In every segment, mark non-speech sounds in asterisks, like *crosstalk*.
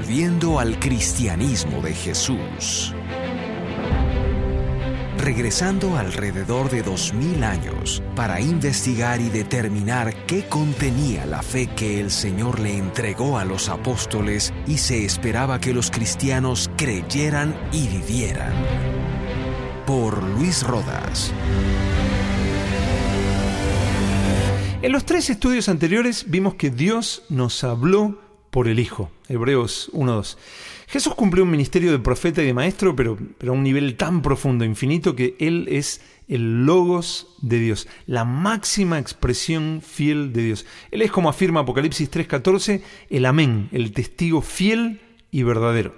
Volviendo al cristianismo de Jesús. Regresando alrededor de dos mil años para investigar y determinar qué contenía la fe que el Señor le entregó a los apóstoles y se esperaba que los cristianos creyeran y vivieran. Por Luis Rodas. En los tres estudios anteriores vimos que Dios nos habló por el Hijo. Hebreos 1.2. Jesús cumplió un ministerio de profeta y de maestro, pero, pero a un nivel tan profundo, infinito, que Él es el logos de Dios, la máxima expresión fiel de Dios. Él es, como afirma Apocalipsis 3.14, el amén, el testigo fiel y verdadero.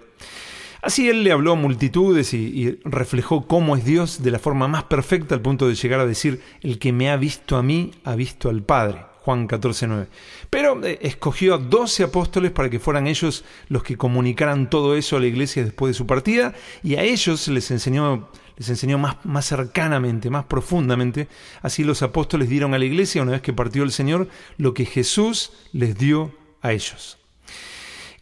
Así él le habló a multitudes y, reflejó cómo es Dios de la forma más perfecta al punto de llegar a decir, el que me ha visto a mí, ha visto al Padre. Juan 14.9. Pero eh, escogió a doce apóstoles para que fueran ellos los que comunicaran todo eso a la iglesia después de su partida y a ellos les enseñó, les enseñó más, más cercanamente, más profundamente. Así los apóstoles dieron a la iglesia, una vez que partió el Señor, lo que Jesús les dio a ellos.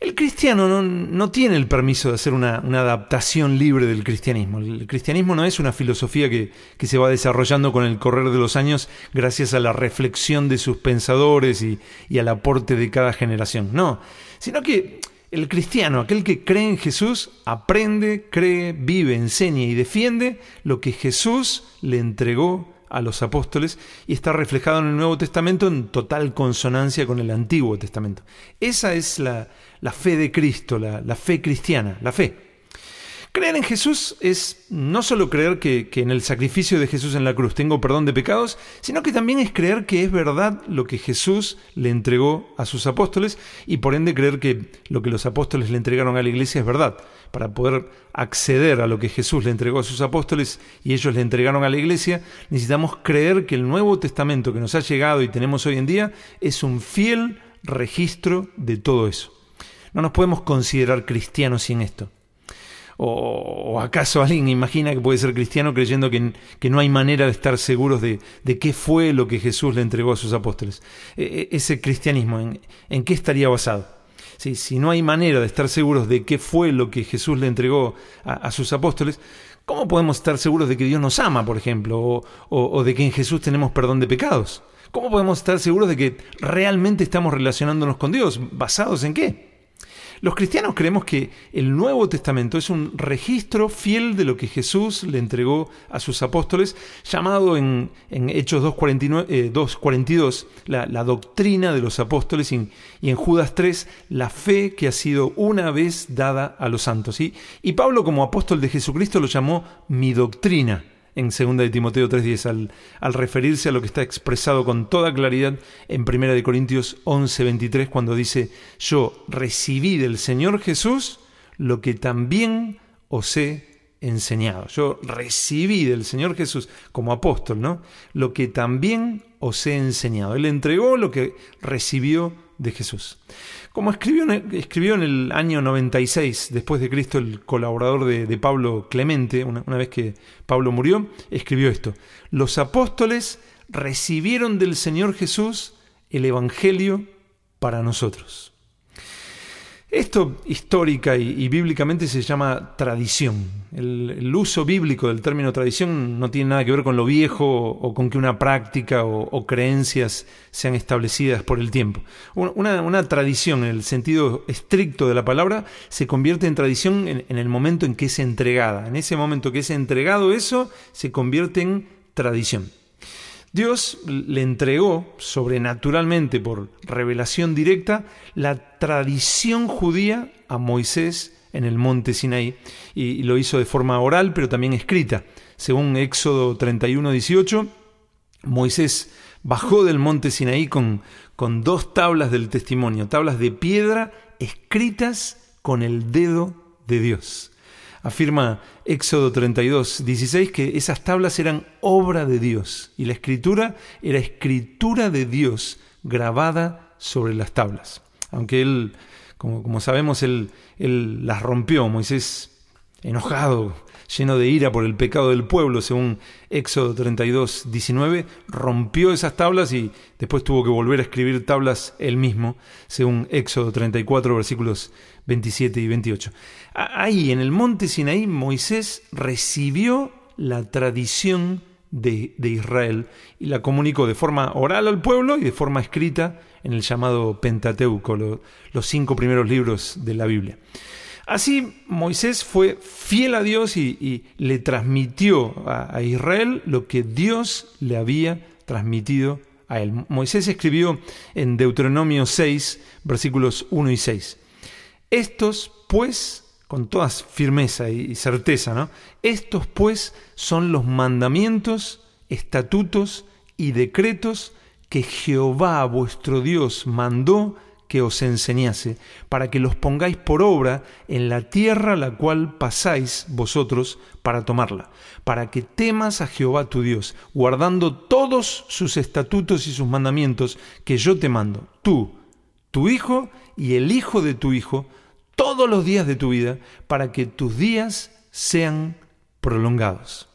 El cristiano no, no, tiene el permiso de hacer una, una, adaptación libre del cristianismo. El cristianismo no es una filosofía que, que, se va desarrollando con el correr de los años gracias a la reflexión de sus pensadores y, y al aporte de cada generación. No, sino que el cristiano, aquel que cree en Jesús, aprende, cree, vive, enseña y defiende lo que Jesús le entregó a los apóstoles y está reflejado en el Nuevo Testamento en total consonancia con el Antiguo Testamento. Esa es la, la fe de Cristo, la, la, fe cristiana, la fe. Creer en Jesús es no solo creer que, que, en el sacrificio de Jesús en la cruz tengo perdón de pecados, sino que también es creer que es verdad lo que Jesús le entregó a sus apóstoles y por ende creer que lo que los apóstoles le entregaron a la iglesia es verdad. Para poder acceder a lo que Jesús le entregó a sus apóstoles y ellos le entregaron a la iglesia, necesitamos creer que el Nuevo Testamento que nos ha llegado y tenemos hoy en día es un fiel registro de todo eso. No nos podemos considerar cristianos sin esto. ¿O, acaso alguien imagina que puede ser cristiano creyendo que, que no hay manera de estar seguros de, de, qué fue lo que Jesús le entregó a sus apóstoles? E, e, ese cristianismo, ¿en, en qué estaría basado? Sí, si no hay manera de estar seguros de qué fue lo que Jesús le entregó a, sus apóstoles, ¿cómo podemos estar seguros de que Dios nos ama, por ejemplo, o de que en Jesús tenemos perdón de pecados? ¿Cómo podemos estar seguros de que realmente estamos relacionándonos con Dios? ¿Basados en qué? Los cristianos creemos que el Nuevo Testamento es un registro fiel de lo que Jesús le entregó a sus apóstoles, llamado en, en Hechos 2.42 eh, 2, la, la, doctrina de los apóstoles y, y, en Judas 3 la fe que ha sido una vez dada a los santos. ¿sí? Y Pablo como apóstol de Jesucristo lo llamó mi doctrina en 2 de Timoteo 3.10 al, al, referirse a lo que está expresado con toda claridad en 1 de Corintios 11.23 cuando dice yo recibí del Señor Jesús lo que también os he enseñado. Yo recibí del Señor Jesús como apóstol, ¿no? Lo que también os he enseñado. Él entregó lo que recibió de Jesús. Como escribió, escribió en el año 96 después de Cristo el colaborador de, Pablo Clemente, una, una, vez que Pablo murió, escribió esto. Los apóstoles recibieron del Señor Jesús el Evangelio para nosotros. Esto histórica y, bíblicamente se llama tradición. El, uso bíblico del término tradición no tiene nada que ver con lo viejo o, con que una práctica o, creencias sean establecidas por el tiempo. Una, una, tradición, en el sentido estricto de la palabra, se convierte en tradición en, en el momento en que es entregada. En ese momento que es entregado eso, se convierte en tradición. Dios le entregó sobrenaturalmente por revelación directa la tradición judía a Moisés en el monte Sinaí y lo hizo de forma oral pero también escrita. Según Éxodo 31, 18, Moisés bajó del monte Sinaí con, con dos tablas del testimonio, tablas de piedra escritas con el dedo de Dios afirma Éxodo 32, 16 que esas tablas eran obra de Dios y la escritura era escritura de Dios grabada sobre las tablas. Aunque él, como, como sabemos, él, él, las rompió, Moisés enojado, lleno de ira por el pecado del pueblo, según Éxodo 32, 19, rompió esas tablas y después tuvo que volver a escribir tablas él mismo, según Éxodo 34, versículos 27 y 28. Ahí, en el monte Sinaí, Moisés recibió la tradición de, Israel y la comunicó de forma oral al pueblo y de forma escrita en el llamado Pentateuco, los cinco primeros libros de la Biblia. Así Moisés fue fiel a Dios y, le transmitió a, Israel lo que Dios le había transmitido a él. Moisés escribió en Deuteronomio 6, versículos 1 y 6. Estos, pues, con toda firmeza y certeza, ¿no? Estos, pues, son los mandamientos, estatutos y decretos que Jehová vuestro Dios mandó que os enseñase, para que los pongáis por obra en la tierra la cual pasáis vosotros para tomarla, para que temas a Jehová tu Dios, guardando todos sus estatutos y sus mandamientos que yo te mando, tú, tu hijo y el hijo de tu hijo, todos los días de tu vida, para que tus días sean prolongados.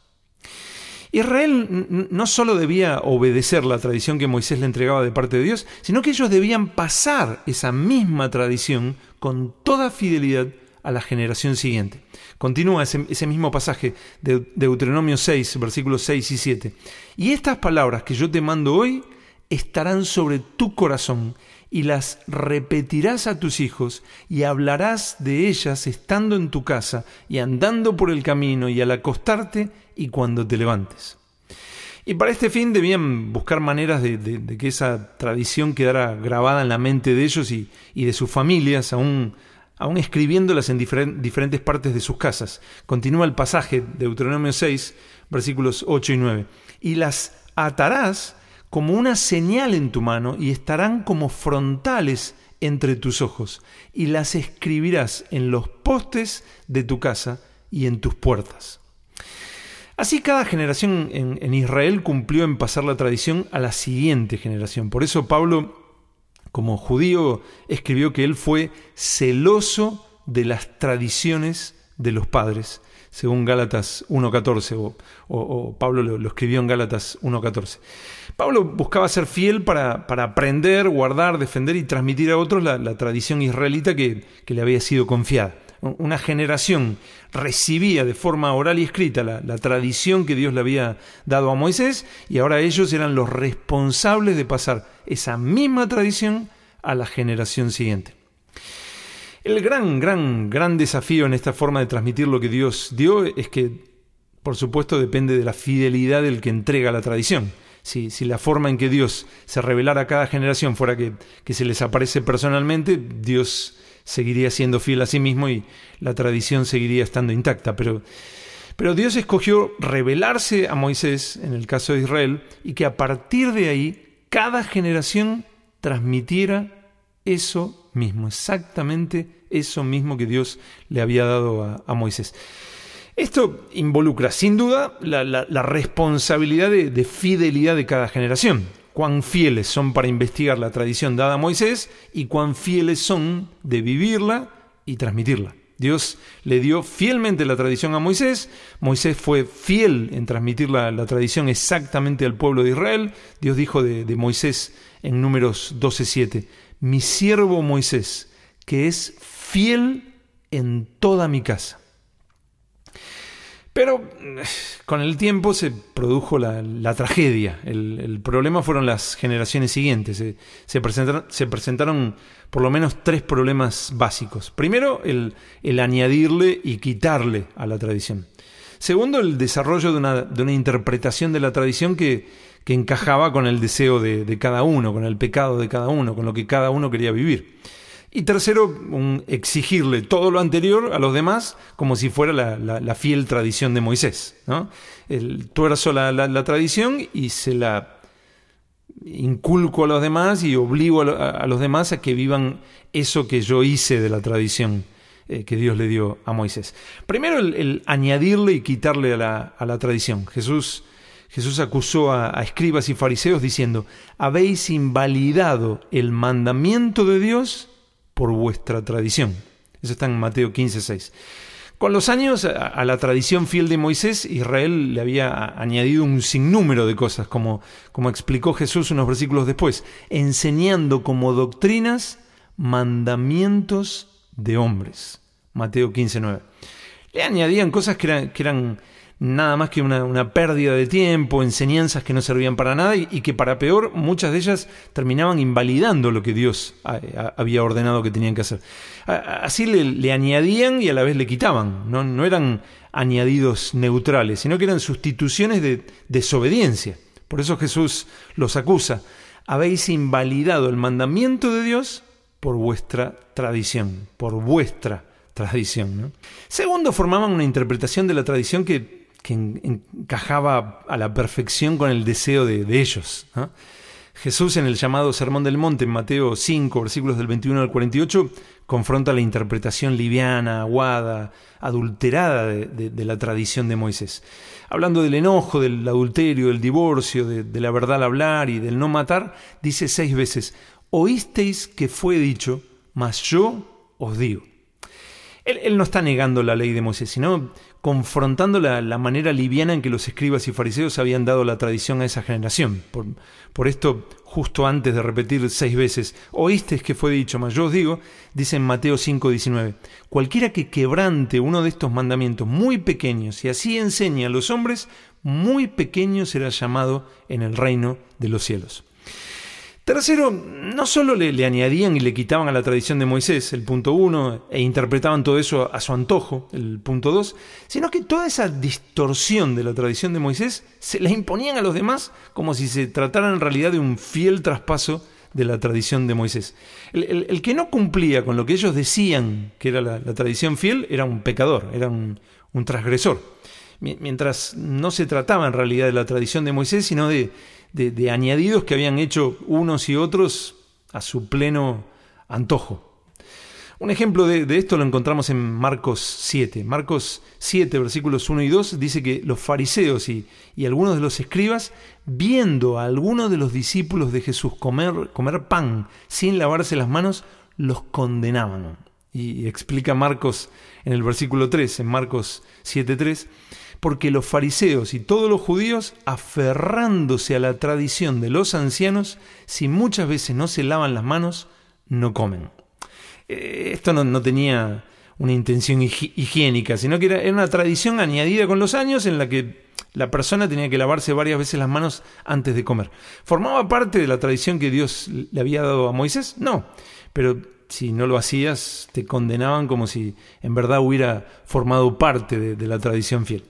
Israel no solo debía obedecer la tradición que Moisés le entregaba de parte de Dios, sino que ellos debían pasar esa misma tradición con toda fidelidad a la generación siguiente. Continúa ese, mismo pasaje de Deuteronomio 6, versículos 6 y 7. Y estas palabras que yo te mando hoy estarán sobre tu corazón y las repetirás a tus hijos y hablarás de ellas estando en tu casa y andando por el camino y al acostarte y cuando te levantes. Y para este fin debían buscar maneras de, que esa tradición quedara grabada en la mente de ellos y, de sus familias, aún, escribiéndolas en diferentes partes de sus casas. Continúa el pasaje de Deuteronomio 6, versículos 8 y 9. Y las atarás como una señal en tu mano y estarán como frontales entre tus ojos, y las escribirás en los postes de tu casa y en tus puertas. Así cada generación en, Israel cumplió en pasar la tradición a la siguiente generación. Por eso Pablo, como judío, escribió que él fue celoso de las tradiciones de los padres según Gálatas 1.14, o, Pablo lo, escribió en Gálatas 1.14. Pablo buscaba ser fiel para, aprender, guardar, defender y transmitir a otros la, tradición israelita que, le había sido confiada. Una generación recibía de forma oral y escrita la, tradición que Dios le había dado a Moisés y ahora ellos eran los responsables de pasar esa misma tradición a la generación siguiente. El gran, gran, gran desafío en esta forma de transmitir lo que Dios dio es que, por supuesto, depende de la fidelidad del que entrega la tradición. Si, si la forma en que Dios se revelara a cada generación fuera que, que se les aparece personalmente, Dios seguiría siendo fiel a sí mismo y la tradición seguiría estando intacta. Pero, pero Dios escogió revelarse a Moisés, en el caso de Israel, y que a partir de ahí cada generación transmitiera eso mismo, exactamente eso mismo que Dios le había dado a, Moisés. Esto involucra, sin duda, la, responsabilidad de, fidelidad de cada generación. Cuán fieles son para investigar la tradición dada a Moisés y cuán fieles son de vivirla y transmitirla. Dios le dio fielmente la tradición a Moisés, Moisés fue fiel en transmitir la, tradición exactamente al pueblo de Israel, Dios dijo de, de Moisés en números 12.7, mi siervo Moisés, que es fiel en toda mi casa. Pero con el tiempo se produjo la, tragedia. El, problema fueron las generaciones siguientes. Se, presentaron, se, presentaron, por lo menos tres problemas básicos. Primero, el, añadirle y quitarle a la tradición. Segundo, el desarrollo de una, interpretación de la tradición que encajaba con el deseo de, cada uno, con el pecado de cada uno, con lo que cada uno quería vivir. Y tercero, exigirle todo lo anterior a los demás como si fuera la, fiel tradición de Moisés. ¿no? El, tuerzo la, tradición y se la inculco a los demás y obligo a, los demás a que vivan eso que yo hice de la tradición eh, que Dios le dio a Moisés. Primero el, añadirle y quitarle a la tradición. Jesús Jesús acusó a, escribas y fariseos diciendo, habéis invalidado el mandamiento de Dios por vuestra tradición. Eso está en Mateo 15, 6. Con los años, a la tradición fiel de Moisés, Israel le había añadido un sinnúmero de cosas, como, como explicó Jesús unos versículos después, enseñando como doctrinas mandamientos de hombres. Mateo 15, 9. Le añadían cosas que eran, que eran nada más que una, pérdida de tiempo, enseñanzas que no servían para nada y, que para peor muchas de ellas terminaban invalidando lo que Dios había ordenado que tenían que hacer. así le, añadían y a la vez le quitaban, no, no eran añadidos neutrales, sino que eran sustituciones de desobediencia. Por eso Jesús los acusa. Habéis invalidado el mandamiento de Dios por vuestra tradición, por vuestra tradición. Segundo, formaban una interpretación de la tradición que que encajaba a la perfección con el deseo de, ellos. Jesús en el llamado Sermón del Monte, en Mateo 5, versículos del 21 al 48, confronta la interpretación liviana, aguada, adulterada de, la tradición de Moisés. Hablando del enojo, del adulterio, del divorcio, de, la verdad al hablar y del no matar, dice seis veces, oísteis que fue dicho, mas yo os digo. Él, no está negando la ley de Moisés, sino confrontando la, manera liviana en que los escribas y fariseos habían dado la tradición a esa generación. Por, esto, justo antes de repetir seis veces, oísteis que fue dicho, mas yo os digo, dice en Mateo 5:19, cualquiera que quebrante uno de estos mandamientos muy pequeños y así enseñe a los hombres, muy pequeño será llamado en el reino de los cielos. Tercero, no solo le, añadían y le quitaban a la tradición de Moisés, el punto uno, e interpretaban todo eso a su antojo, el punto dos, sino que toda esa distorsión de la tradición de Moisés se la imponían a los demás como si se tratara en realidad de un fiel traspaso de la tradición de Moisés. El, que no cumplía con lo que ellos decían que era la, tradición fiel era un pecador, era un, un transgresor. Mientras no se trataba en realidad de la tradición de Moisés, sino de de, añadidos que habían hecho unos y otros a su pleno antojo. Un ejemplo de, esto lo encontramos en Marcos 7. Marcos 7, versículos 1 y 2, dice que los fariseos y, algunos de los escribas, viendo a algunos de los discípulos de Jesús comer, comer pan sin lavarse las manos, los condenaban. Y explica Marcos en el versículo 3, en Marcos 7.3, porque los fariseos y todos los judíos, aferrándose a la tradición de los ancianos, si muchas veces no se lavan las manos, no comen. Eh, esto no, tenía una intención higiénica, sino que era, una tradición añadida con los años en la que la persona tenía que lavarse varias veces las manos antes de comer. ¿Formaba parte de la tradición que Dios le había dado a Moisés? No, pero si no lo hacías te condenaban como si en verdad hubiera formado parte de la tradición fiel.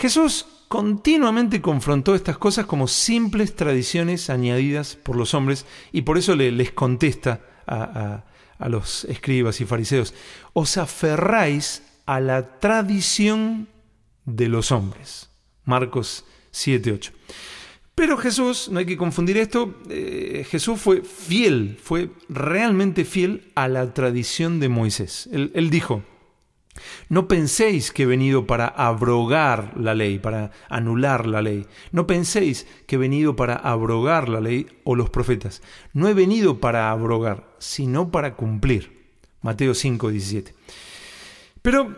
Jesús continuamente confrontó estas cosas como simples tradiciones añadidas por los hombres y por eso les contesta a, los escribas y fariseos, os aferráis a la tradición de los hombres. Marcos 7:8. Pero Jesús, no hay que confundir esto, eh, Jesús fue fiel, fue realmente fiel a la tradición de Moisés. él dijo, no penséis que he venido para abrogar la ley, para anular la ley. No penséis que he venido para abrogar la ley o los profetas. No he venido para abrogar, sino para cumplir. Mateo 5, 17. Pero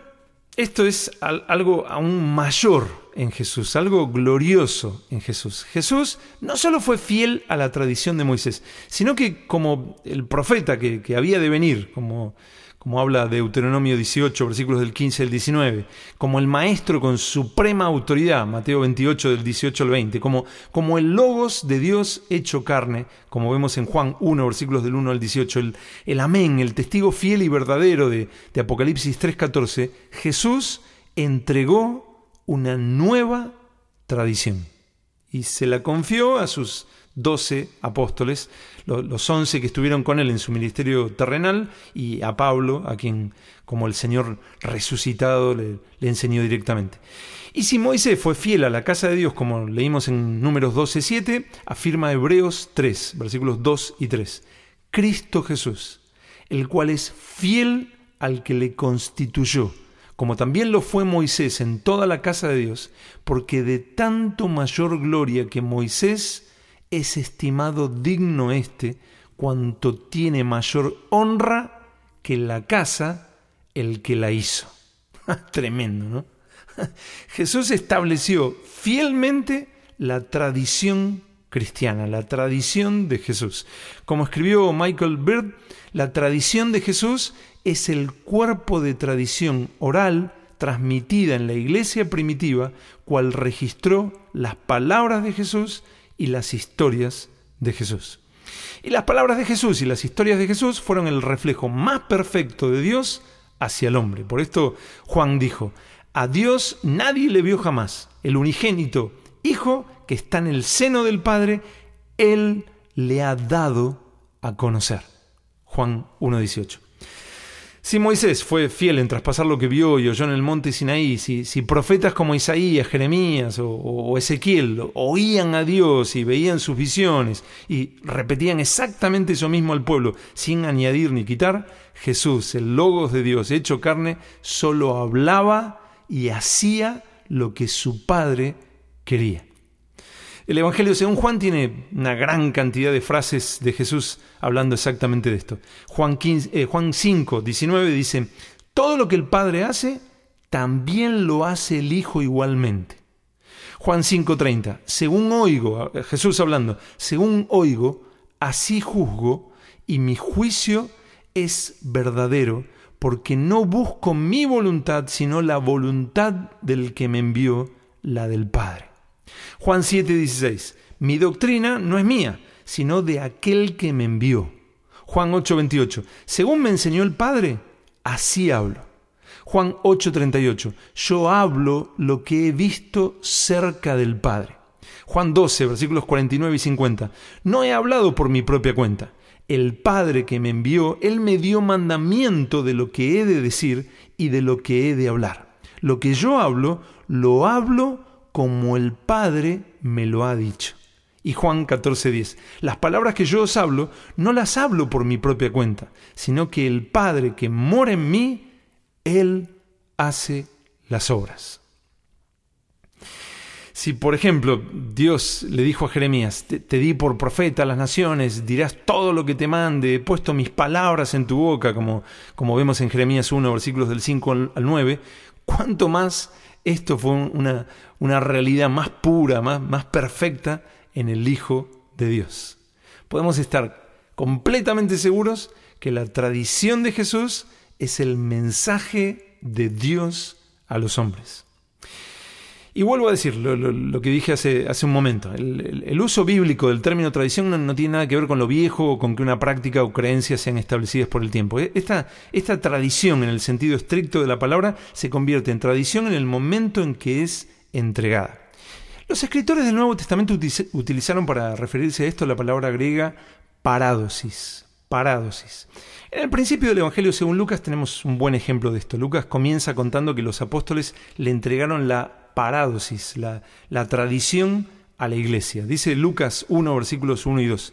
esto es algo aún mayor en Jesús, algo glorioso en Jesús. Jesús no solo fue fiel a la tradición de Moisés, sino que como el profeta que, que había de venir, como como habla Deuteronomio 18, versículos del 15 al 19, como el maestro con suprema autoridad, Mateo 28 del 18 al 20, como, como el logos de Dios hecho carne, como vemos en Juan 1, versículos del 1 al 18, el, el amén, el testigo fiel y verdadero de, de Apocalipsis 3.14, Jesús entregó una nueva tradición y se la confió a sus doce apóstoles, los once que estuvieron con él en su ministerio terrenal, y a Pablo, a quien como el Señor resucitado le, enseñó directamente. Y si Moisés fue fiel a la casa de Dios, como leímos en números 12, 7, afirma Hebreos 3, versículos 2 y 3. Cristo Jesús, el cual es fiel al que le constituyó, como también lo fue Moisés en toda la casa de Dios, porque de tanto mayor gloria que Moisés es estimado digno este cuanto tiene mayor honra que la casa el que la hizo. *laughs* Tremendo, ¿no? *laughs* Jesús estableció fielmente la tradición cristiana, la tradición de Jesús. Como escribió Michael Bird, la tradición de Jesús es el cuerpo de tradición oral transmitida en la iglesia primitiva, cual registró las palabras de Jesús y las historias de Jesús. Y las palabras de Jesús y las historias de Jesús fueron el reflejo más perfecto de Dios hacia el hombre. Por esto Juan dijo, a Dios nadie le vio jamás, el unigénito Hijo que está en el seno del Padre, Él le ha dado a conocer. Juan 1.18. Si Moisés fue fiel en traspasar lo que vio y oyó en el monte Sinaí, si, si profetas como Isaías, Jeremías o, o, Ezequiel oían a Dios y veían sus visiones y repetían exactamente eso mismo al pueblo sin añadir ni quitar, Jesús, el Logos de Dios hecho carne, solo hablaba y hacía lo que su Padre quería. El Evangelio según Juan tiene una gran cantidad de frases de Jesús hablando exactamente de esto. Juan, 15, eh, Juan 5, 19 dice, todo lo que el Padre hace, también lo hace el Hijo igualmente. Juan 5:30, según oigo, Jesús hablando, según oigo, así juzgo, y mi juicio es verdadero, porque no busco mi voluntad, sino la voluntad del que me envió, la del Padre. Juan 7:16. Mi doctrina no es mía, sino de aquel que me envió. Juan 8:28. Según me enseñó el Padre, así hablo. Juan 8:38. Yo hablo lo que he visto cerca del Padre. Juan 12, versículos 49 y 50. No he hablado por mi propia cuenta. El Padre que me envió, Él me dio mandamiento de lo que he de decir y de lo que he de hablar. Lo que yo hablo, lo hablo como el Padre me lo ha dicho. Y Juan 14:10, las palabras que yo os hablo, no las hablo por mi propia cuenta, sino que el Padre que mora en mí, Él hace las obras. Si, por ejemplo, Dios le dijo a Jeremías, te, di por profeta a las naciones, dirás todo lo que te mande, he puesto mis palabras en tu boca, como, como vemos en Jeremías 1, versículos del 5 al 9, ¿cuánto más esto fue una, una realidad más pura, más, más perfecta en el Hijo de Dios. Podemos estar completamente seguros que la tradición de Jesús es el mensaje de Dios a los hombres. Y vuelvo a decir lo, que dije hace, un momento. El, uso bíblico del término tradición no, tiene nada que ver con lo viejo o con que una práctica o creencia sean establecidas por el tiempo. E, esta, esta tradición, en el sentido estricto de la palabra, se convierte en tradición en el momento en que es entregada. Los escritores del Nuevo Testamento utilizaron para referirse a esto la palabra griega parádosis. Parádosis. En el principio del Evangelio según Lucas tenemos un buen ejemplo de esto. Lucas comienza contando que los apóstoles le entregaron la parádosis, la, la tradición a la iglesia. Dice Lucas 1, versículos 1 y 2.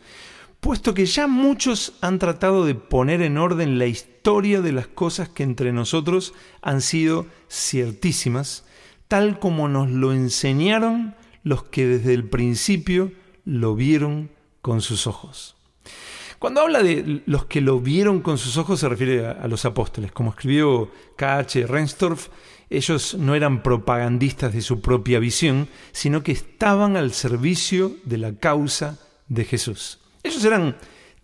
Puesto que ya muchos han tratado de poner en orden la historia de las cosas que entre nosotros han sido ciertísimas, tal como nos lo enseñaron los que desde el principio lo vieron con sus ojos. Cuando habla de los que lo vieron con sus ojos se refiere a, los apóstoles. Como escribió K.H. Renstorff, ellos no eran propagandistas de su propia visión, sino que estaban al servicio de la causa de Jesús. Ellos eran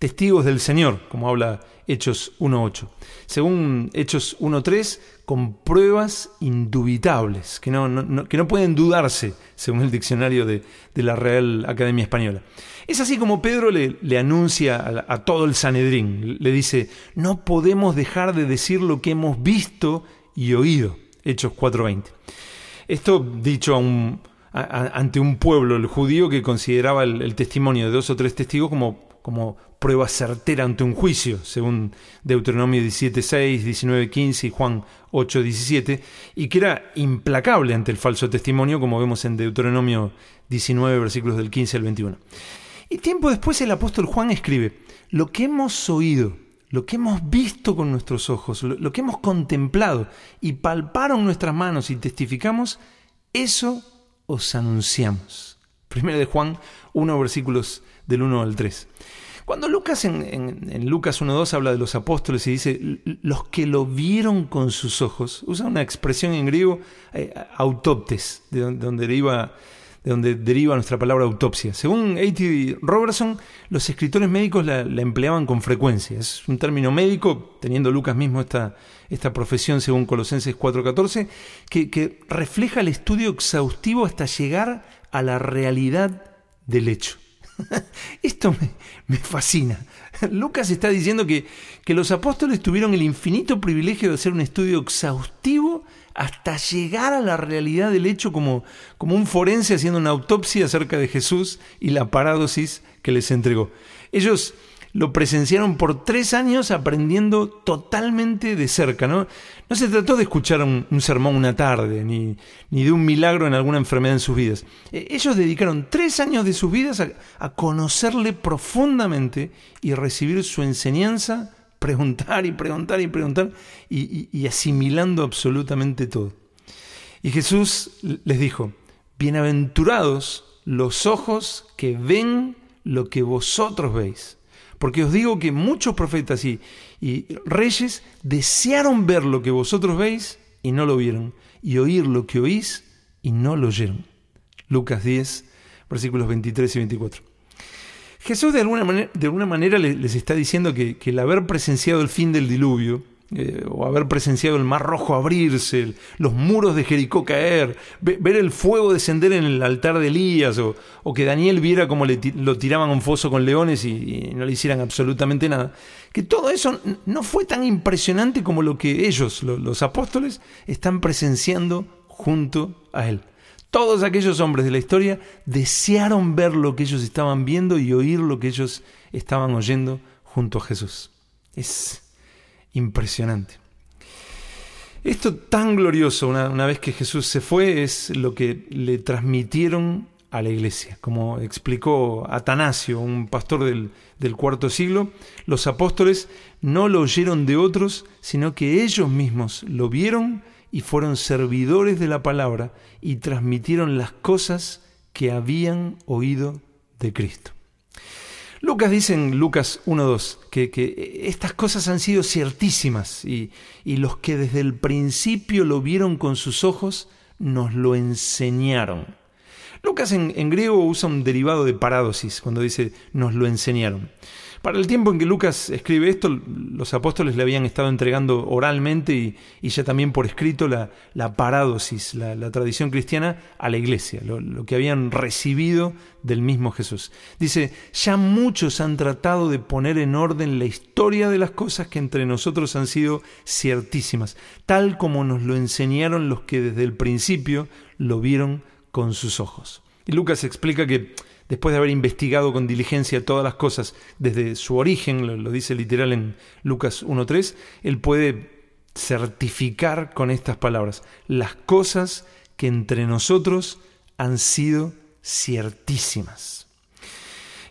testigos del Señor, como habla Hechos 1.8. Según Hechos 1.3, con pruebas indubitables, que no, que no, pueden dudarse, según el diccionario de, la Real Academia Española. Es así como Pedro le, le anuncia a, a, todo el Sanedrín, le dice, no podemos dejar de decir lo que hemos visto y oído. Hechos 4.20. Esto dicho ante un pueblo, el judío, que consideraba el, testimonio de dos o tres testigos como, como prueba certera ante un juicio, según Deuteronomio 17.6, 19.15 y Juan 8.17, y que era implacable ante el falso testimonio, como vemos en Deuteronomio 19, versículos del 15 al 21. Y tiempo después el apóstol Juan escribe, lo que hemos oído, lo que hemos visto con nuestros ojos, lo, que hemos contemplado y palparon nuestras manos y testificamos, eso os anunciamos. Primero de Juan 1, versículos del 1 al 3. Cuando Lucas en, Lucas 1.2 habla de los apóstoles y dice los que lo vieron con sus ojos, usa una expresión en griego eh, autoptes, de donde, deriva, de donde deriva nuestra palabra autopsia. Según A.T. Robertson, los escritores médicos la, empleaban con frecuencia. Es un término médico, teniendo Lucas mismo esta, esta profesión según Colosenses 4.14, que, que refleja el estudio exhaustivo hasta llegar a la realidad del hecho. *laughs* Esto me, fascina. Lucas está diciendo que, que los apóstoles tuvieron el infinito privilegio de hacer un estudio exhaustivo hasta llegar a la realidad del hecho como, como un forense haciendo una autopsia acerca de Jesús y la parádosis que les entregó. Ellos lo presenciaron por tres años aprendiendo totalmente de cerca. No, no se trató de escuchar un, sermón una tarde, ni, ni, de un milagro en alguna enfermedad en sus vidas. E, ellos dedicaron tres años de sus vidas a, conocerle profundamente y recibir su enseñanza, preguntar y preguntar y preguntar y asimilando absolutamente todo. Y Jesús les dijo, bienaventurados los ojos que ven lo que vosotros veis. Porque os digo que muchos profetas y, reyes desearon ver lo que vosotros veis y no lo vieron, y oír lo que oís y no lo oyeron. Lucas 10, versículos 23 y 24. Jesús de alguna manera, de alguna les está diciendo que el haber presenciado el fin del diluvio, eh, o haber presenciado el mar rojo abrirse, los muros de Jericó caer, ver el fuego descender en el altar de Elías, o, que Daniel viera cómo lo tiraban a un foso con leones y, no le hicieran absolutamente nada, que todo eso no fue tan impresionante como lo que ellos, los apóstoles, están presenciando junto a él. Todos aquellos hombres de la historia desearon ver lo que ellos estaban viendo y oír lo que ellos estaban oyendo junto a Jesús. Es impresionante. Esto tan glorioso, una, vez que Jesús se fue, es lo que le transmitieron a la iglesia. Como explicó Atanasio, un pastor del, del, cuarto siglo, los apóstoles no lo oyeron de otros, sino que ellos mismos lo vieron y fueron servidores de la palabra y transmitieron las cosas que habían oído de Cristo. Lucas dice en Lucas 1.2 que, que estas cosas han sido ciertísimas y, los que desde el principio lo vieron con sus ojos nos lo enseñaron. Lucas en, en griego usa un derivado de parádosis cuando dice nos lo enseñaron. Para el tiempo en que Lucas escribe esto, los apóstoles le habían estado entregando oralmente y, ya también por escrito la, la la, tradición cristiana, a la iglesia, lo, que habían recibido del mismo Jesús. Dice, ya muchos han tratado de poner en orden la historia de las cosas que entre nosotros han sido ciertísimas, tal como nos lo enseñaron los que desde el principio lo vieron con sus ojos. Y Lucas explica que después de haber investigado con diligencia todas las cosas desde su origen, lo, dice literal en Lucas 1.3, él puede certificar con estas palabras las cosas que entre nosotros han sido ciertísimas.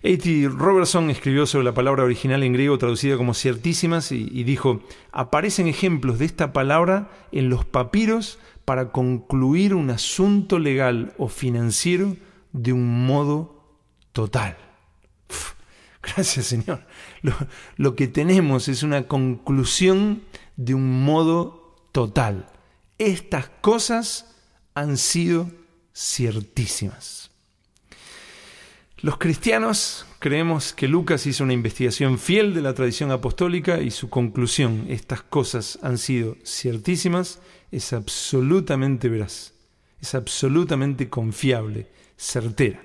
A.T. Robertson escribió sobre la palabra original en griego traducida como ciertísimas y, y dijo, aparecen ejemplos de esta palabra en los papiros para concluir un asunto legal o financiero de un modo total. gracias Señor. Lo, que tenemos es una conclusión de un modo total. Estas cosas han sido ciertísimas. Los cristianos creemos que Lucas hizo una investigación fiel de la tradición apostólica y su conclusión, estas cosas han sido ciertísimas, es absolutamente veraz, es absolutamente confiable, certera.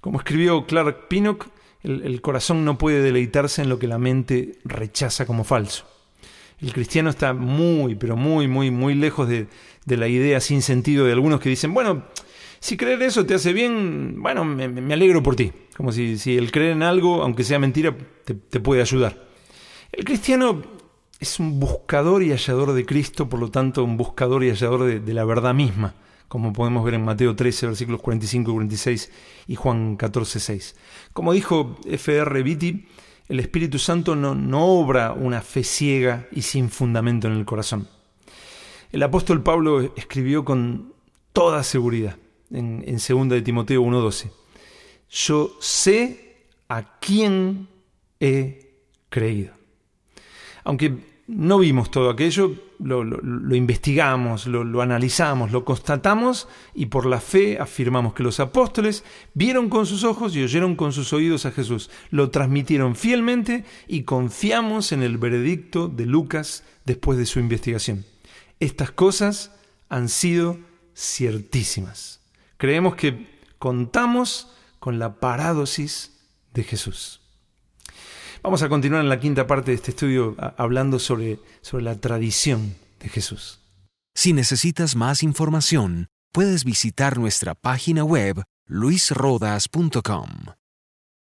Como escribió Clark Pinnock, el, corazón no puede deleitarse en lo que la mente rechaza como falso. El cristiano está muy, pero muy, muy, muy lejos de, la idea sin sentido de algunos que dicen, bueno, si creer eso te hace bien, bueno, me, alegro por ti. Como si, si, el creer en algo, aunque sea mentira, te, puede ayudar. El cristiano es un buscador y hallador de Cristo, por lo tanto, un buscador y hallador de la verdad misma como podemos ver en Mateo 13, versículos 45 y 46 y Juan 14, 6. Como dijo F.R. Vitti, el Espíritu Santo no, obra una fe ciega y sin fundamento en el corazón. El apóstol Pablo escribió con toda seguridad en, en 2 de Timoteo 1.12, yo sé a quién he creído. Aunque no vimos todo aquello, lo, investigamos, lo, analizamos, lo constatamos y por la fe afirmamos que los apóstoles vieron con sus ojos y oyeron con sus oídos a Jesús, lo transmitieron fielmente y confiamos en el veredicto de Lucas después de su investigación. Estas cosas han sido ciertísimas. Creemos que contamos con la parádosis de Jesús. Vamos a continuar en la quinta parte de este estudio hablando sobre, sobre la tradición de Jesús. Si necesitas más información, puedes visitar nuestra página web luisrodas.com.